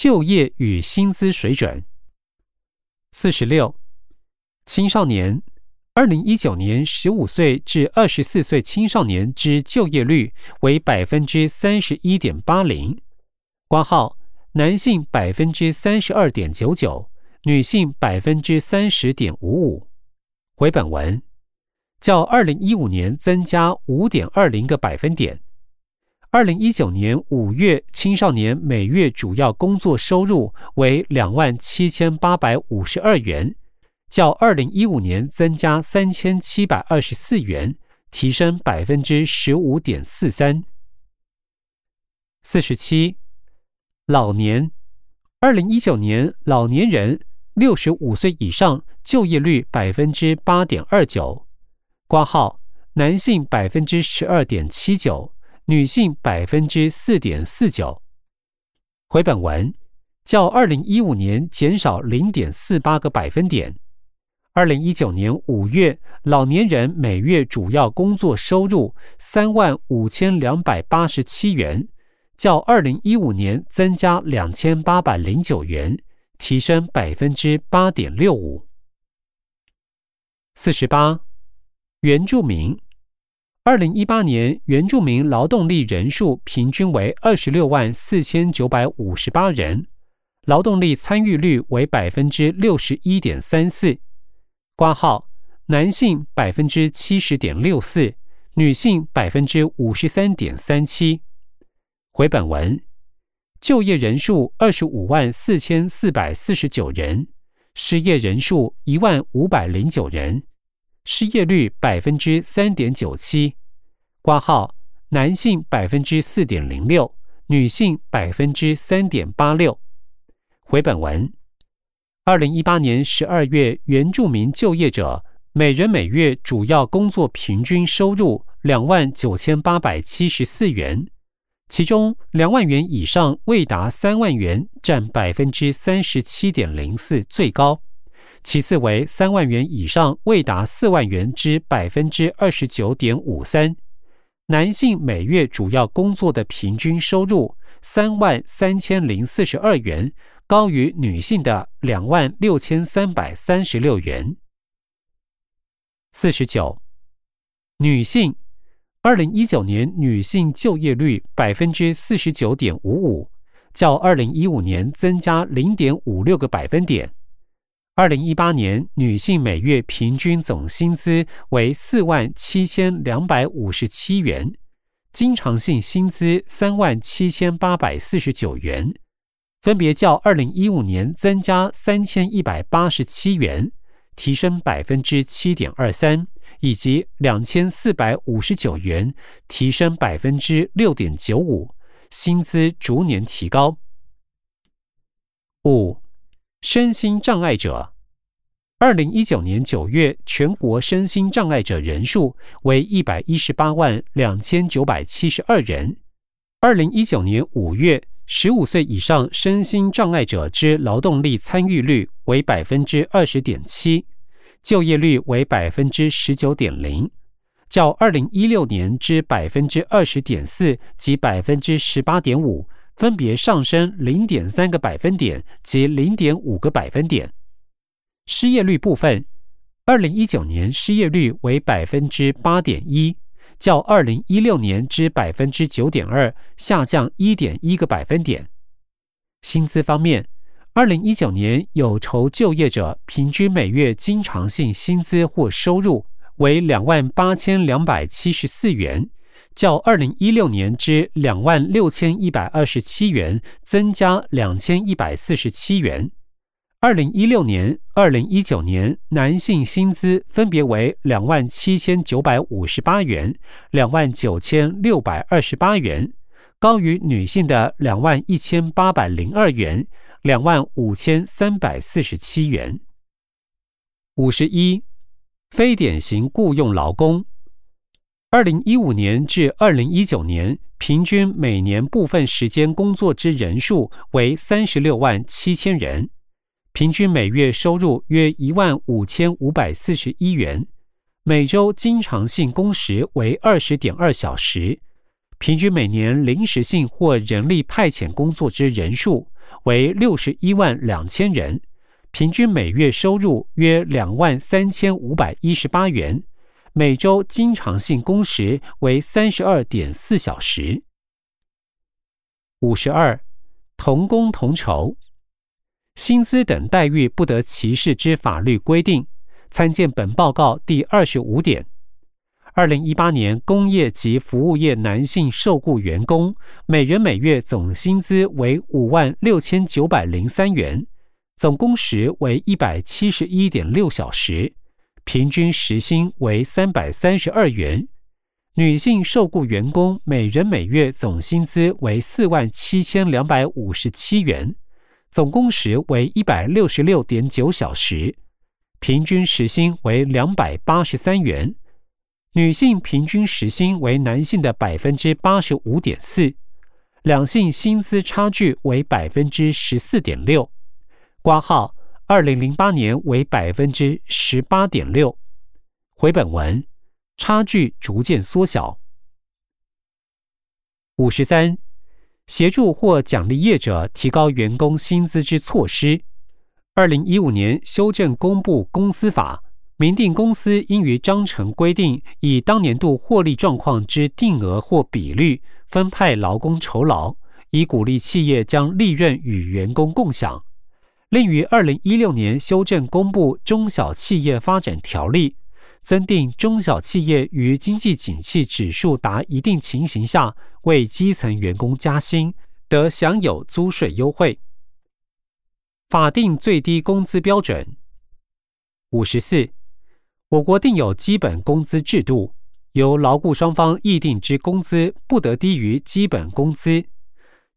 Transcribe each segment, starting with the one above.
就业与薪资水准。四十六，青少年，二零一九年十五岁至二十四岁青少年之就业率为百分之三十一点八零，挂号男性百分之三十二点九九，女性百分之三十点五五。回本文，较二零一五年增加五点二零个百分点。二零一九年五月，青少年每月主要工作收入为两万七千八百五十二元，较二零一五年增加三千七百二十四元，提升百分之十五点四三。四十七，老年，二零一九年老年人六十五岁以上就业率百分之八点二九，挂号男性百分之十二点七九。女性百分之四点四九。回本文较二零一五年减少零点四八个百分点。二零一九年五月，老年人每月主要工作收入三万五千两百八十七元，较二零一五年增加两千八百零九元，提升百分之八点六五。四十八，原住民。二零一八年原住民劳动力人数平均为二十六万四千九百五十八人，劳动力参与率为百分之六十一点三四。挂号男性百分之七十点六四，女性百分之五十三点三七。回本文，就业人数二十五万四千四百四十九人，失业人数一万五百零九人。失业率百分之三点九七，挂号男性百分之四点零六，女性百分之三点八六。回本文，二零一八年十二月原住民就业者每人每月主要工作平均收入两万九千八百七十四元，其中两万元以上未达三万元占百分之三十七点零四，最高。其次为三万元以上未达四万元之百分之二十九点五三，男性每月主要工作的平均收入三万三千零四十二元，高于女性的两万六千三百三十六元。四十九，女性，二零一九年女性就业率百分之四十九点五五，较二零一五年增加零点五六个百分点。二零一八年女性每月平均总薪资为四万七千两百五十七元，经常性薪资三万七千八百四十九元，分别较二零一五年增加三千一百八十七元，提升百分之七点二三，以及两千四百五十九元，提升百分之六点九五，薪资逐年提高。五。身心障碍者，二零一九年九月，全国身心障碍者人数为一百一十八万两千九百七十二人。二零一九年五月，十五岁以上身心障碍者之劳动力参与率为百分之二十点七，就业率为百分之十九点零，较二零一六年之百分之二十点四及百分之十八点五。分别上升零点三个百分点及零点五个百分点。失业率部分，二零一九年失业率为百分之八点一，较二零一六年之百分之九点二下降一点一个百分点。薪资方面，二零一九年有酬就业者平均每月经常性薪资或收入为两万八千两百七十四元。较二零一六年之两万六千一百二十七元增加两千一百四十七元。二零一六年、二零一九年男性薪资分别为两万七千九百五十八元、两万九千六百二十八元，高于女性的两万一千八百零二元、两万五千三百四十七元。五十一，非典型雇佣劳工。二零一五年至二零一九年，平均每年部分时间工作之人数为三十六万七千人，平均每月收入约一万五千五百四十一元，每周经常性工时为二十点二小时，平均每年临时性或人力派遣工作之人数为六十一万两千人，平均每月收入约两万三千五百一十八元，每周经常性工时为三十二点四小时。五十二，同工同酬，薪资等待遇不得歧视之法律规定，参见本报告第二十五点。二零一八年，工业及服务业男性受雇员工每人每月总薪资为五万六千九百零三元，总工时为一百七十一点六小时，平均时薪为三百三十二元。女性受雇员工每人每月总薪资为四万七千两百五十七元，总工时为一百六十六点九小时，平均时薪为两百八十三元。女性平均时薪为男性的百分之八十五点四，两性薪资差距为百分之十四点六，挂号二零零八年为百分之十八点六。回本文，差距逐渐缩小。五十三，协助或奖励业者提高员工薪资之措施。二零一五年修正公布公司法。明定公司应于章程规定，以当年度获利状况之定额或比率分派劳工酬劳，以鼓励企业将利润与员工共享。另于二零一六年修正公布《中小企业发展条例》，增订中小企业于经济景气指数达一定情形下，为基层员工加薪，得享有租税优惠。法定最低工资标准五十四。我国定有基本工资制度，由劳雇双方议定之工资不得低于基本工资。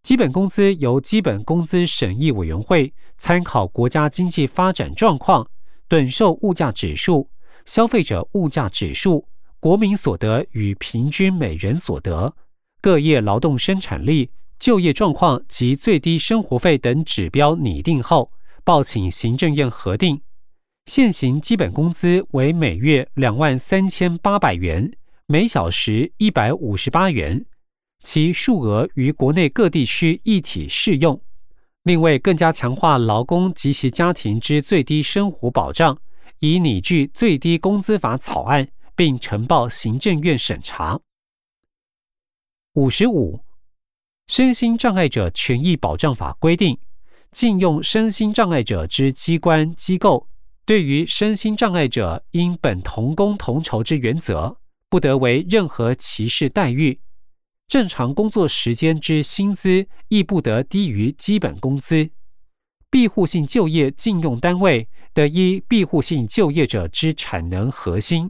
基本工资由基本工资审议委员会参考国家经济发展状况、趸售物价指数、消费者物价指数、国民所得与平均每人所得、各业劳动生产力、就业状况及最低生活费等指标拟定后，报请行政院核定。现行基本工资为每月两万三千八百元，每小时一百五十八元，其数额于国内各地区一体适用。另外，更加强化劳工及其家庭之最低生活保障，以拟具最低工资法草案，并呈报行政院审查。五十五，身心障碍者权益保障法规定，禁用身心障碍者之机关机构。对于身心障碍者，因本同工同酬之原则，不得为任何歧视待遇。正常工作时间之薪资亦不得低于基本工资。庇护性就业禁用单位得依庇护性就业者之产能核心，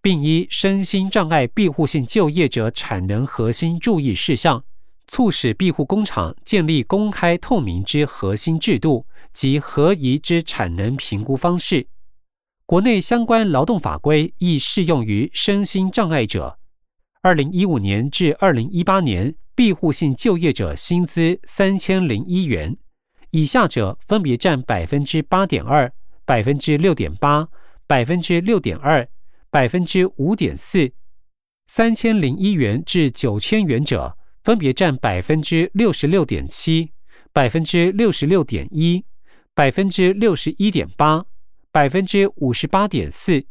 并依身心障碍庇护性就业者产能核心注意事项。促使庇护工厂建立公开透明之核心制度及合宜之产能评估方式。国内相关劳动法规亦适用于身心障碍者。二零一五年至二零一八年，庇护性就业者薪资三千零一元，以下者分别占百分之八点二、百分之六点八、百分之六点二、百分之五点四。三千零一元至九千元者。分别占百分之六十六点七、百分之六十六点一、百分之六十一点八、百分之五十八点四。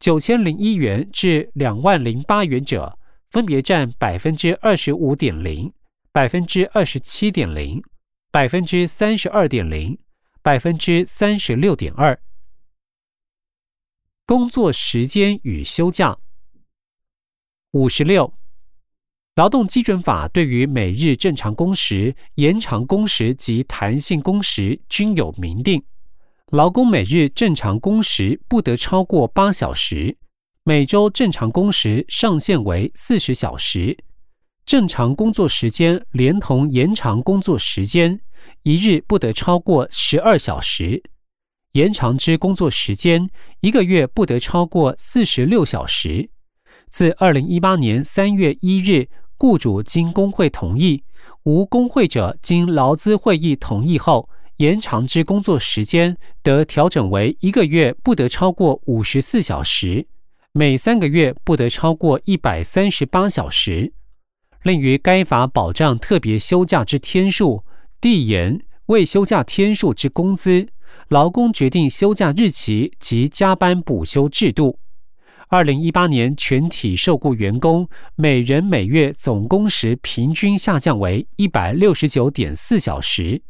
九千零一元至两万零八元者，分别占百分之二十五点零、百分之二十七点零、百分之三十二点零、百分之三十六点二。工作时间与休假五十六。劳动基准法对于每日正常工时、延长工时及弹性工时均有明定。劳工每日正常工时不得超过八小时，每周正常工时上限为四十小时。正常工作时间连同延长工作时间，一日不得超过十二小时。延长之工作时间，一个月不得超过四十六小时。自二零一八年三月一日。雇主经工会同意，无工会者经劳资会议同意后，延长之工作时间得调整为一个月不得超过五十四小时，每三个月不得超过一百三十八小时。另于该法保障特别休假之天数、递延、未休假天数之工资、劳工决定休假日期及加班补休制度。二零一八年全体受雇员工每人每月总工时平均下降为一百六十九点四小时，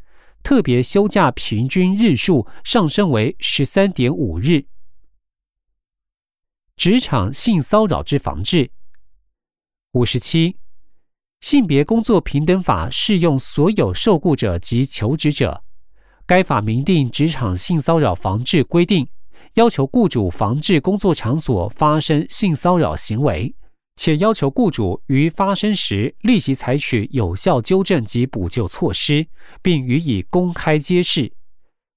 特别休假平均日数上升为十三点五日。职场性骚扰之防治。五十七，性别工作平等法适用所有受雇者及求职者。该法明定职场性骚扰防治规定。要求雇主防治工作场所发生性骚扰行为，且要求雇主于发生时立即采取有效纠正及补救措施，并予以公开揭示。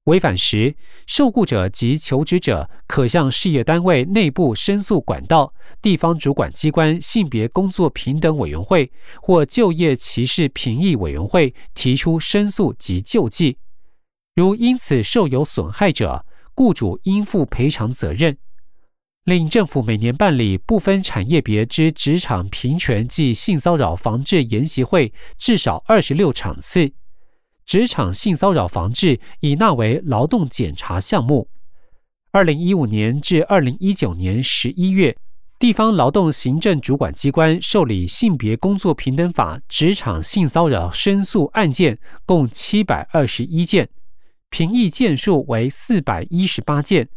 违反时，受雇者及求职者可向事业单位内部申诉管道、地方主管机关性别工作平等委员会或就业歧视评议委员会提出申诉及救济。如因此受有损害者，雇主应负赔偿责任。令政府每年办理不分产业别之职场平权及性骚扰防治研习会至少二十六场次。职场性骚扰防治已纳为劳动检查项目。二零一五年至二零一九年十一月，地方劳动行政主管机关受理性别工作平等法职场性骚扰申诉案件共七百二十一件。评议件数为四百一十八件，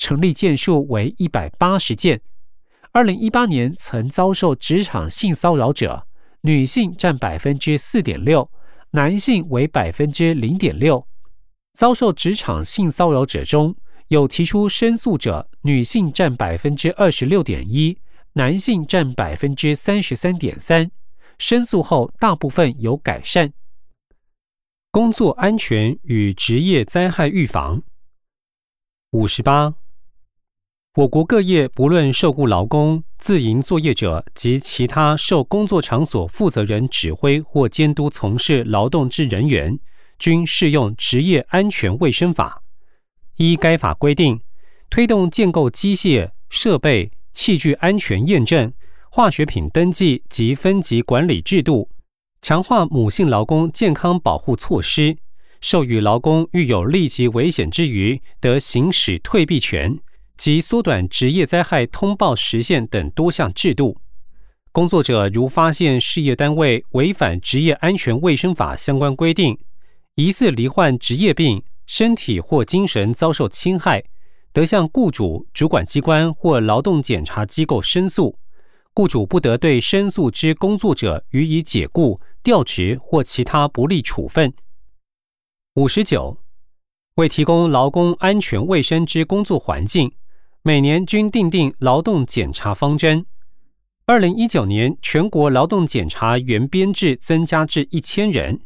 成立件数为一百八十件。二零一八年曾遭受职场性骚扰者，女性占百分之四点六，男性为百分之零点六。遭受职场性骚扰者中有提出申诉者，女性占百分之二十六点一，男性占百分之三十三点三。申诉后，大部分有改善。工作安全与职业灾害预防。五十八，我国各业不论受雇劳工、自营作业者及其他受工作场所负责人指挥或监督从事劳动之人员，均适用职业安全卫生法。依该法规定，推动建构机械设备、器具安全验证、化学品登记及分级管理制度。强化母性劳工健康保护措施，授予劳工遇有立即危险之余得行使退避权及缩短职业灾害通报时限等多项制度。工作者如发现事业单位违反职业安全卫生法相关规定，疑似罹患职业病，身体或精神遭受侵害，得向雇主、主管机关或劳动检查机构申诉。雇主不得对申诉之工作者予以解雇。调职或其他不利处分。五十九，为提供劳工安全卫生之工作环境，每年均订定劳动检查方针。二零一九年，全国劳动检查员编制增加至一千人，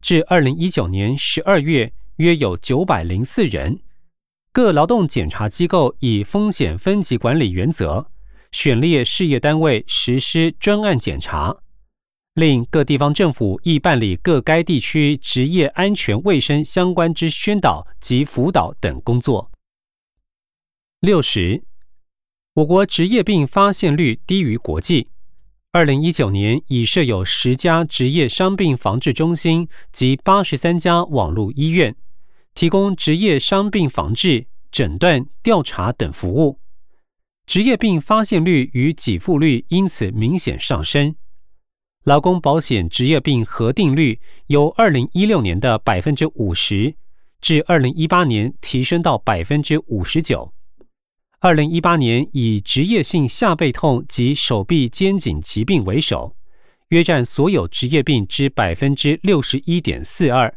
至二零一九年十二月，约有九百零四人。各劳动检查机构以风险分级管理原则，选列事业单位实施专案检查。另各地方政府亦办理各该地区职业安全卫生相关之宣导及辅导等工作。六十，我国职业病发现率低于国际。二零一九年已设有十家职业伤病防治中心及八十三家网络医院，提供职业伤病防治、诊断、调查等服务。职业病发现率与给付率因此明显上升。劳工保险职业病核定率由二零一六年的百分之五十，至二零一八年提升到百分之五十九。二零一八年以职业性下背痛及手臂肩颈疾病为首，约占所有职业病之百分之六十一点四二，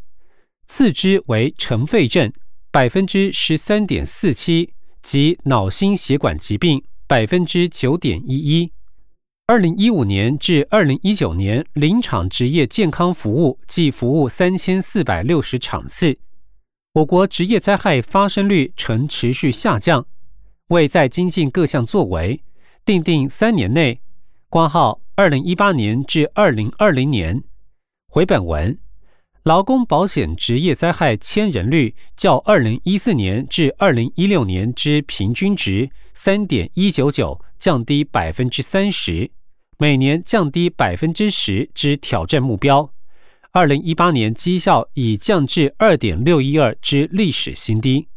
次之为尘肺症百分之十三点四七及脑心血管疾病百分之九点一一。二零一五年至二零一九年，临场职业健康服务计服务三千四百六十场次。我国职业灾害发生率呈持续下降，为在精进各项作为，定定三年内（挂号二零一八年至二零二零年）回本文，劳工保险职业灾害千人率较二零一四年至二零一六年之平均值三点一九九降低百分之三十。每年降低百分之十之挑战目标，二零一八年绩效已降至二点六一二之历史新低。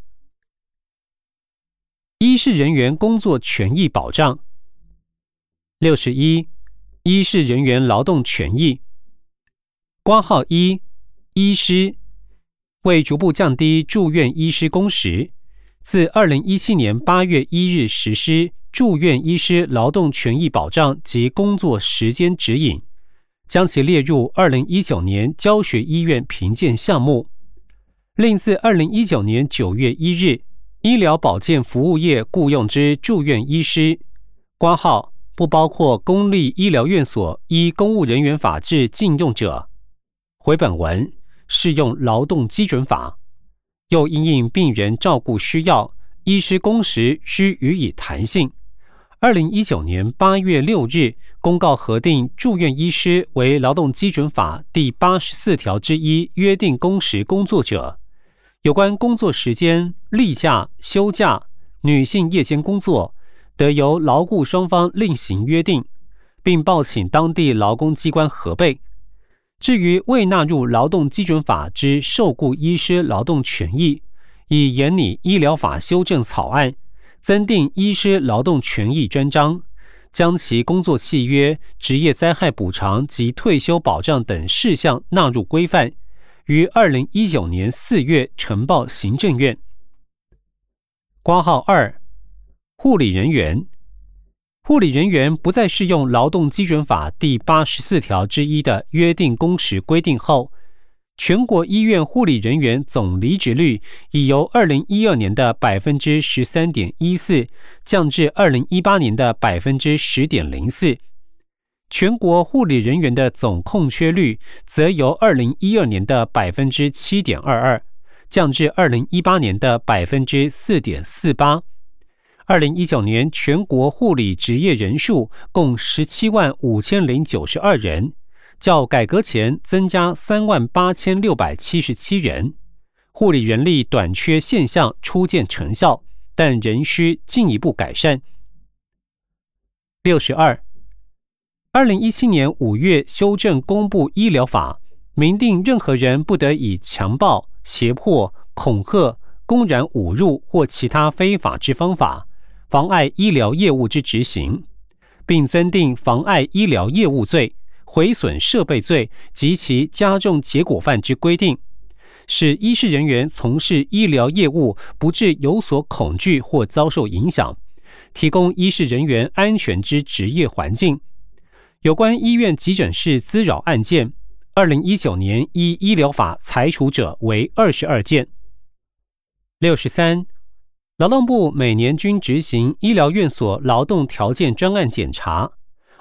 医事人员工作权益保障。六十一，医事人员劳动权益。挂号一，医师为逐步降低住院医师工时，自二零一七年八月一日实施住院医师劳动权益保障及工作时间指引。将其列入二零一九年教学医院评鉴项目。另自二零一九年九月一日，医疗保健服务业雇用之住院医师（挂号不包括公立医疗院所依公务人员法制禁用者）回本文适用劳动基准法。又因应病人照顾需要，医师工时需予以弹性。二零一九年八月六日公告核定住院医师为劳动基准法第八十四条之一约定工时工作者，有关工作时间、例假、休假、女性夜间工作，得由劳雇双方另行约定，并报请当地劳工机关核备。至于未纳入劳动基准法之受雇医师劳动权益，以研拟医疗法修正草案。增订医师劳动权益专章，将其工作契约、职业灾害补偿及退休保障等事项纳入规范，于二零一九年四月呈报行政院。挂号二，护理人员，护理人员不再适用劳动基准法第八十四条之一的约定工时规定后。全国医院护理人员总离职率已由二零一二年的百分之十三点一四降至二零一八年的百分之十点零四，全国护理人员的总空缺率则由二零一二年的百分之七点二二降至二零一八年的百分之四点四八。二零一九年全国护理职业人数共十七万五千零九十二人。较改革前增加三万八千六百七十七人，护理人力短缺现象初见成效，但仍需进一步改善。六十二，二零一七年五月修正公布医疗法，明定任何人不得以强暴、胁迫、恐吓、公然侮辱或其他非法之方法，妨碍医疗业务之执行，并增订妨碍医疗业务罪。毁损设备罪及其加重结果犯之规定，使医事人员从事医疗业务不致有所恐惧或遭受影响，提供医事人员安全之职业环境。有关医院急诊室滋扰案件，二零一九年依医疗法裁处者为二十二件。六十三，劳动部每年均执行医疗院所劳动条件专案检查。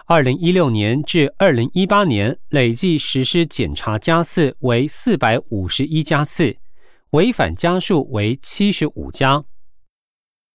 二零一六年至二零一八年累计实施检查加次为四百五十一加次，违反家数为七十五家。